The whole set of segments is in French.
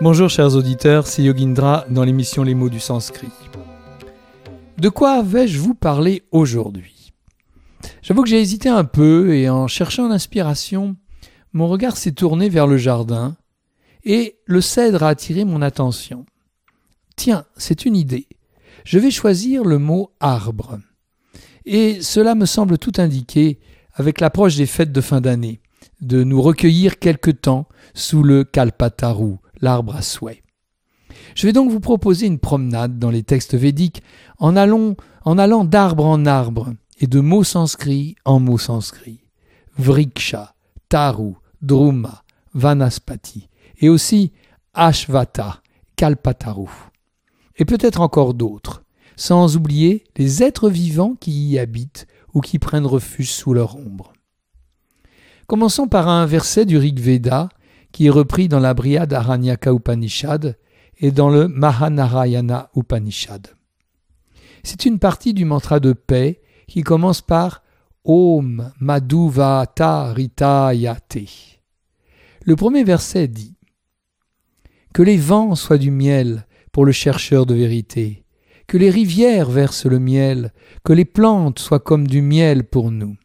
Bonjour chers auditeurs, c'est Yogindra dans l'émission Les mots du sanskrit. De quoi vais-je vous parler aujourd'hui? J'avoue que j'ai hésité un peu et en cherchant l'inspiration, mon regard s'est tourné vers le jardin et le cèdre a attiré mon attention. Tiens, c'est une idée. Je vais choisir le mot arbre. Et cela me semble tout indiquer, avec l'approche des fêtes de fin d'année, de nous recueillir quelque temps sous le kalpataru, l'arbre à souhait. Je vais donc vous proposer une promenade dans les textes védiques en, allant, en allant d'arbre en arbre et de mots sanscrits en mots sanscrits. Vriksha, Taru, Druma, Vanaspati et aussi Ashvata, Kalpataru. Et peut-être encore d'autres, sans oublier les êtres vivants qui y habitent ou qui prennent refuge sous leur ombre. Commençons par un verset du Rig Veda qui est repris dans la Brihad Aranyaka Upanishad et dans le Mahanarayana Upanishad. C'est une partie du mantra de paix qui commence par Om Madhuvata Ritayate. Le premier verset dit Que les vents soient du miel pour le chercheur de vérité, que les rivières versent le miel, que les plantes soient comme du miel pour nous.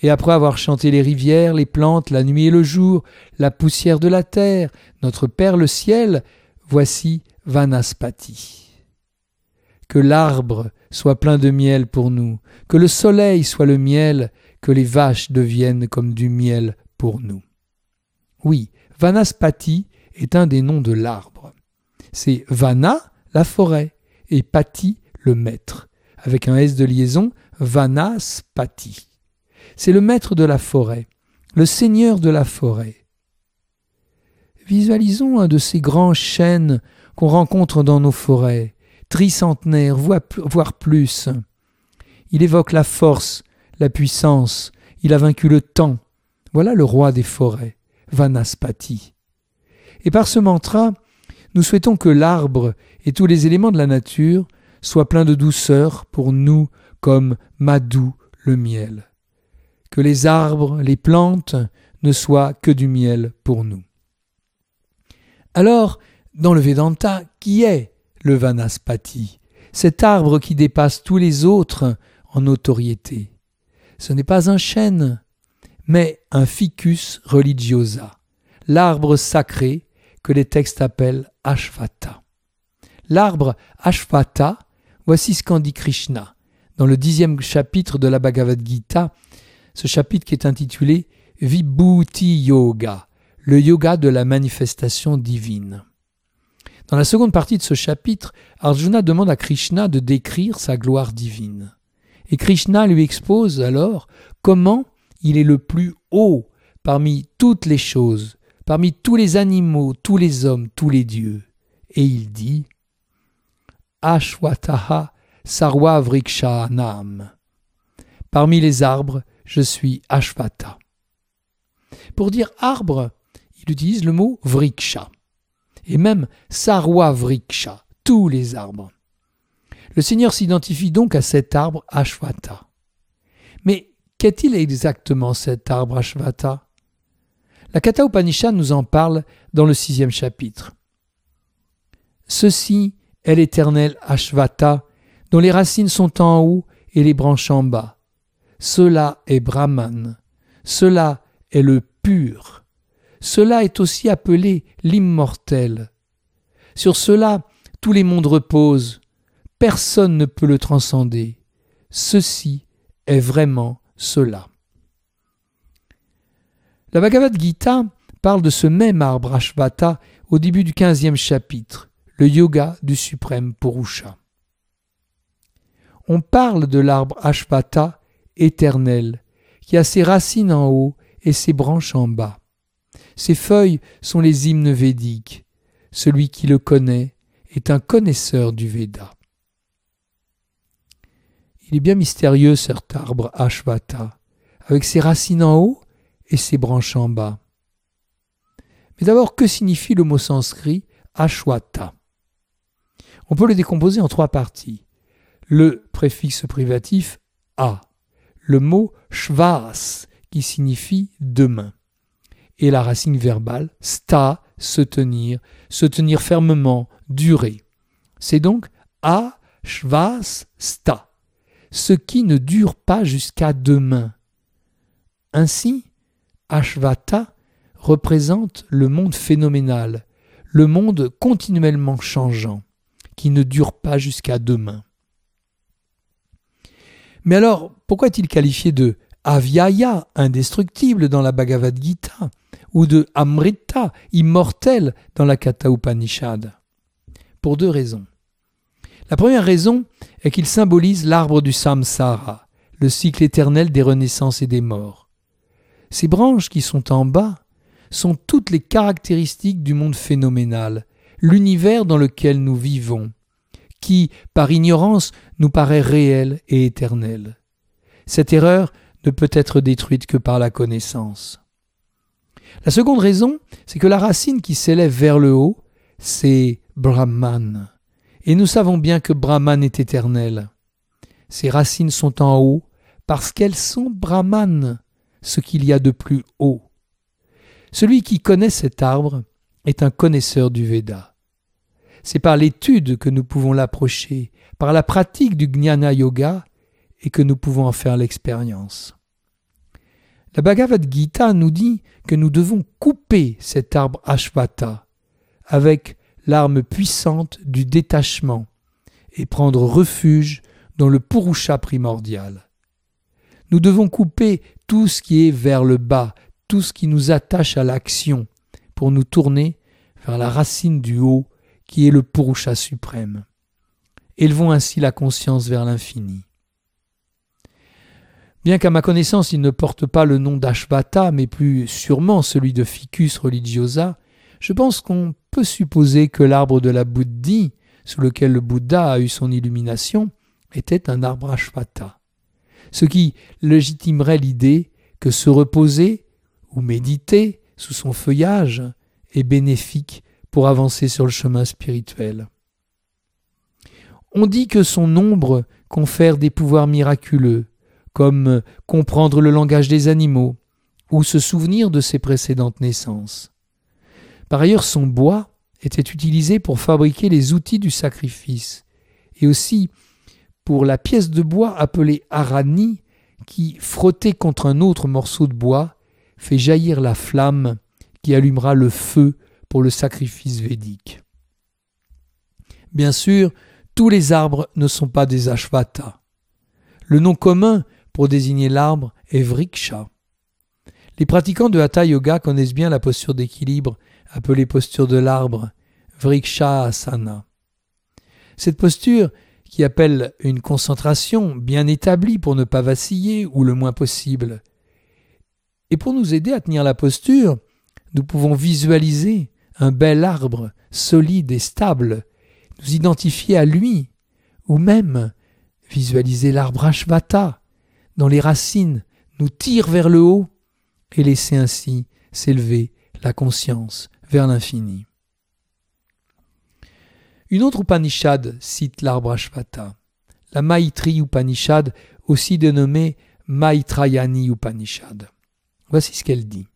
Et après avoir chanté les rivières, les plantes, la nuit et le jour, la poussière de la terre, notre Père le ciel, voici Vanaspati. Que l'arbre soit plein de miel pour nous, que le soleil soit le miel, que les vaches deviennent comme du miel pour nous. Oui, Vanaspati est un des noms de l'arbre. C'est Vana, la forêt, et Pati, le maître, avec un S de liaison, Vanaspati. C'est le maître de la forêt, le seigneur de la forêt. Visualisons un de ces grands chênes qu'on rencontre dans nos forêts, tricentenaires, voire plus. Il évoque la force, la puissance, il a vaincu le temps. Voilà le roi des forêts, Vanaspati. Et par ce mantra, nous souhaitons que l'arbre et tous les éléments de la nature soient pleins de douceur pour nous comme Madou le miel. Que les arbres, les plantes ne soient que du miel pour nous. Alors, dans le Vedanta, qui est le Vanaspati? Cet arbre qui dépasse tous les autres en notoriété. Ce n'est pas un chêne, mais un ficus religiosa, l'arbre sacré que les textes appellent Ashvata. L'arbre Ashvata, voici ce qu'en dit Krishna dans le dixième chapitre de la Bhagavad Gita, ce chapitre qui est intitulé Vibhuti Yoga, le yoga de la manifestation divine. Dans la seconde partie de ce chapitre, Arjuna demande à Krishna de décrire sa gloire divine. Et Krishna lui expose alors comment il est le plus haut parmi toutes les choses, parmi tous les animaux, tous les hommes, tous les dieux. Et il dit Ashwataha Sarwa. Parmi les arbres, je suis Ashvata. Pour dire arbre, il utilise le mot Vriksha. Et même Sarwa Vriksha, tous les arbres. Le Seigneur s'identifie donc à cet arbre Ashvata. Mais qu'est-il exactement cet arbre Ashvata? La Katha Upanishad nous en parle dans le sixième chapitre. Ceci est l'éternel Ashvata, dont les racines sont en haut et les branches en bas. Cela est Brahman. Cela est le pur. Cela est aussi appelé l'immortel. Sur cela, tous les mondes reposent. Personne ne peut le transcender. Ceci est vraiment cela. La Bhagavad Gita parle de ce même arbre Ashvata au début du quinzième chapitre, le yoga du suprême Purusha. On parle de l'arbre Ashvata éternel, qui a ses racines en haut et ses branches en bas. Ses feuilles sont les hymnes védiques. Celui qui le connaît est un connaisseur du Veda. Il est bien mystérieux cet arbre Ashvata, avec ses racines en haut et ses branches en bas. Mais d'abord, que signifie le mot sanskrit Ashwata? On peut le décomposer en trois parties. Le préfixe privatif a, le mot shvas qui signifie demain, et la racine verbale sta se tenir, se tenir fermement, durer. C'est donc ashvas sta, ce qui ne dure pas jusqu'à demain. Ainsi, Ashvata représente le monde phénoménal, le monde continuellement changeant, qui ne dure pas jusqu'à demain. Mais alors, pourquoi est-il qualifié de avyaya, indestructible dans la Bhagavad Gita, ou de amrita, immortel dans la Katha Upanishad Pour deux raisons. La première raison est qu'il symbolise l'arbre du samsara, le cycle éternel des renaissances et des morts. Ces branches qui sont en bas sont toutes les caractéristiques du monde phénoménal, l'univers dans lequel nous vivons, qui, par ignorance, nous paraît réel et éternel. Cette erreur ne peut être détruite que par la connaissance. La seconde raison, c'est que la racine qui s'élève vers le haut, c'est Brahman. Et nous savons bien que Brahman est éternel. Ces racines sont en haut parce qu'elles sont Brahman, ce qu'il y a de plus haut. Celui qui connaît cet arbre est un connaisseur du Veda. C'est par l'étude que nous pouvons l'approcher, par la pratique du Jnana Yoga, et que nous pouvons en faire l'expérience. La Bhagavad Gita nous dit que nous devons couper cet arbre Ashvata avec l'arme puissante du détachement et prendre refuge dans le Purusha primordial. Nous devons couper tout ce qui est vers le bas, tout ce qui nous attache à l'action, pour nous tourner vers la racine du haut qui est le Purusha suprême. Élevons ainsi la conscience vers l'infini. Bien qu'à ma connaissance il ne porte pas le nom d'Ashvata, mais plus sûrement celui de Ficus religiosa, je pense qu'on peut supposer que l'arbre de la Bouddhi, sous lequel le Bouddha a eu son illumination, était un arbre Ashvata. Ce qui légitimerait l'idée que se reposer ou méditer sous son feuillage est bénéfique pour avancer sur le chemin spirituel. On dit que son ombre confère des pouvoirs miraculeux, comme comprendre le langage des animaux ou se souvenir de ses précédentes naissances. Par ailleurs, son bois était utilisé pour fabriquer les outils du sacrifice, et aussi pour la pièce de bois appelée arani, qui, frottée contre un autre morceau de bois, fait jaillir la flamme qui allumera le feu pour le sacrifice védique. Bien sûr, tous les arbres ne sont pas des ashvata. Le nom commun pour désigner l'arbre est vriksha. Les pratiquants de hatha yoga connaissent bien la posture d'équilibre appelée posture de l'arbre, vriksha asana. Cette posture, qui appelle une concentration bien établie pour ne pas vaciller ou le moins possible, et pour nous aider à tenir la posture, nous pouvons visualiser un bel arbre solide et stable, nous identifier à lui, ou même visualiser l'arbre Ashvata, dont les racines nous tirent vers le haut, et laisser ainsi s'élever la conscience vers l'infini. Une autre Upanishad cite l'arbre Ashvata, la Maitri Upanishad, aussi dénommée Maitrayani Upanishad. Voici ce qu'elle dit.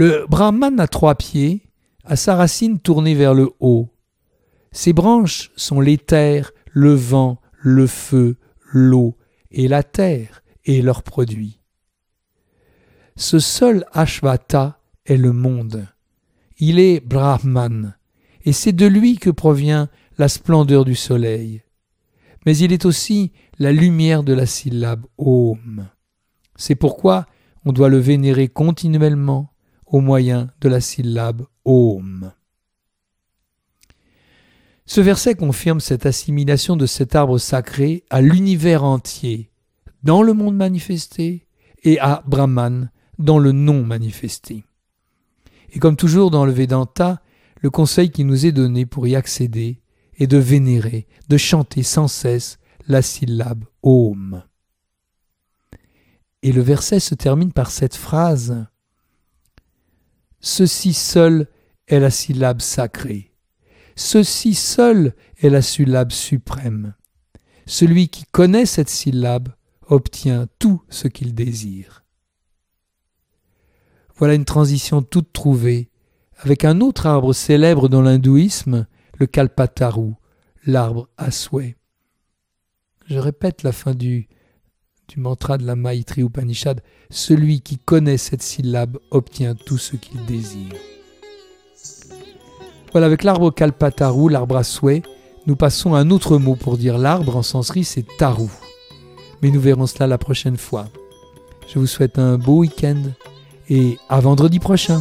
Le Brahman a trois pieds, a sa racine tournée vers le haut. Ses branches sont l'éther, le vent, le feu, l'eau et la terre et leurs produits. Ce seul Ashvata est le monde. Il est Brahman, et c'est de lui que provient la splendeur du soleil. Mais il est aussi la lumière de la syllabe Om. C'est pourquoi on doit le vénérer continuellement au moyen de la syllabe Om. Ce verset confirme cette assimilation de cet arbre sacré à l'univers entier, dans le monde manifesté, et à Brahman, dans le non manifesté. Et comme toujours dans le Vedanta, le conseil qui nous est donné pour y accéder est de vénérer, de chanter sans cesse la syllabe Om. Et le verset se termine par cette phrase Ceci seul est la syllabe sacrée. Ceci seul est la syllabe suprême. Celui qui connaît cette syllabe obtient tout ce qu'il désire. Voilà une transition toute trouvée avec un autre arbre célèbre dans l'hindouisme, le Kalpataru, l'arbre à souhait. Je répète la fin du, du mantra de la Maitri Upanishad, celui qui connaît cette syllabe obtient tout ce qu'il désire. Voilà, avec l'arbre Kalpataru, l'arbre à souhait, nous passons à un autre mot pour dire l'arbre en sanskrit, c'est taru. Mais nous verrons cela la prochaine fois. Je vous souhaite un beau week-end et à vendredi prochain.